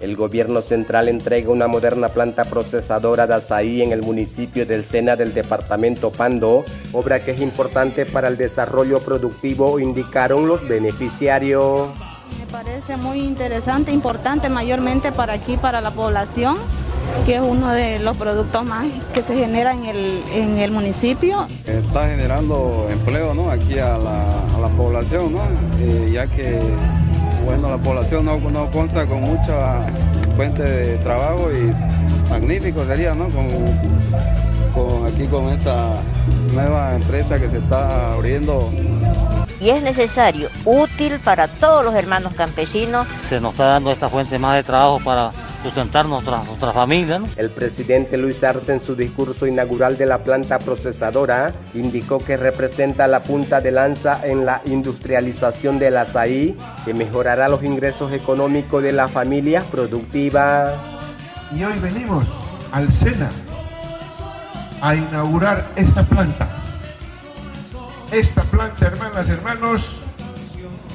El gobierno central entrega una moderna planta procesadora de azaí en el municipio del Sena del departamento Pando, obra que es importante para el desarrollo productivo, indicaron los beneficiarios. Me parece muy interesante, importante mayormente para aquí, para la población, que es uno de los productos más que se genera en el, en el municipio. Está generando empleo ¿no? aquí a la, población, ¿no? Eh, ya que bueno, la población no, no cuenta con mucha fuente de trabajo y magnífico sería, ¿no? Con, aquí con esta nueva empresa que se está abriendo. Y es necesario, útil para todos los hermanos campesinos. Se nos está dando esta fuente más de trabajo para sustentar nuestra, nuestra familia. El presidente Luis Arce en su discurso inaugural de la planta procesadora indicó que representa la punta de lanza en la industrialización del azaí que mejorará los ingresos económicos de las familias productivas. Y hoy venimos al SENA a inaugurar esta planta. Esta planta, hermanas, hermanos,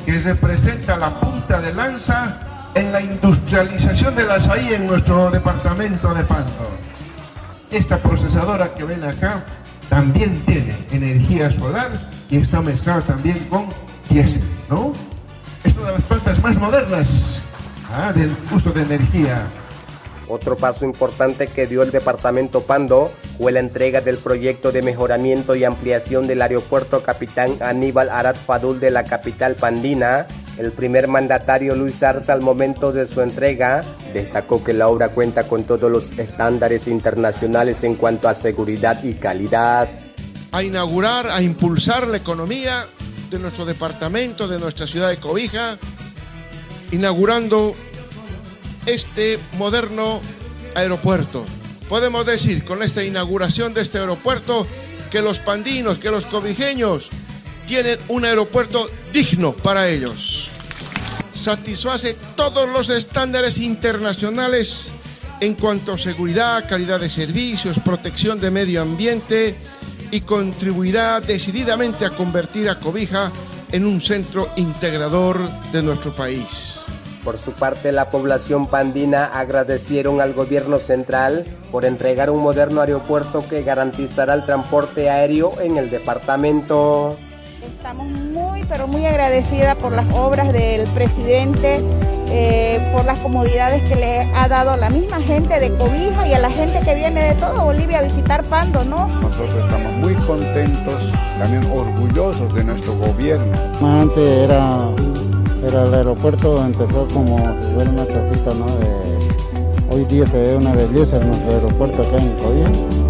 que representa la punta de lanza en la industrialización del azaí en nuestro departamento de Pando. Esta procesadora que ven acá también tiene energía solar y está mezclada también con diésel, ¿no? Es una de las plantas más modernas ¿ah? del uso de energía. Otro paso importante que dio el departamento Pando fue la entrega del proyecto de mejoramiento y ampliación del aeropuerto Capitán Aníbal Arad Fadul de la capital pandina el primer mandatario Luis Arza al momento de su entrega destacó que la obra cuenta con todos los estándares internacionales en cuanto a seguridad y calidad. A inaugurar, a impulsar la economía de nuestro departamento, de nuestra ciudad de Cobija, inaugurando este moderno aeropuerto. Podemos decir con esta inauguración de este aeropuerto que los pandinos, que los cobijeños tienen un aeropuerto digno para ellos. Satisface todos los estándares internacionales en cuanto a seguridad, calidad de servicios, protección de medio ambiente y contribuirá decididamente a convertir a Cobija en un centro integrador de nuestro país. Por su parte, la población pandina agradecieron al gobierno central por entregar un moderno aeropuerto que garantizará el transporte aéreo en el departamento. Estamos muy, pero muy agradecidas por las obras del presidente, eh, por las comodidades que le ha dado a la misma gente de Cobija y a la gente que viene de toda Bolivia a visitar Pando, ¿no? Nosotros estamos muy contentos, también orgullosos de nuestro gobierno. Antes era, era el aeropuerto, empezó como si fuera una casita, ¿no? hoy día se ve una belleza en nuestro aeropuerto acá en Cobija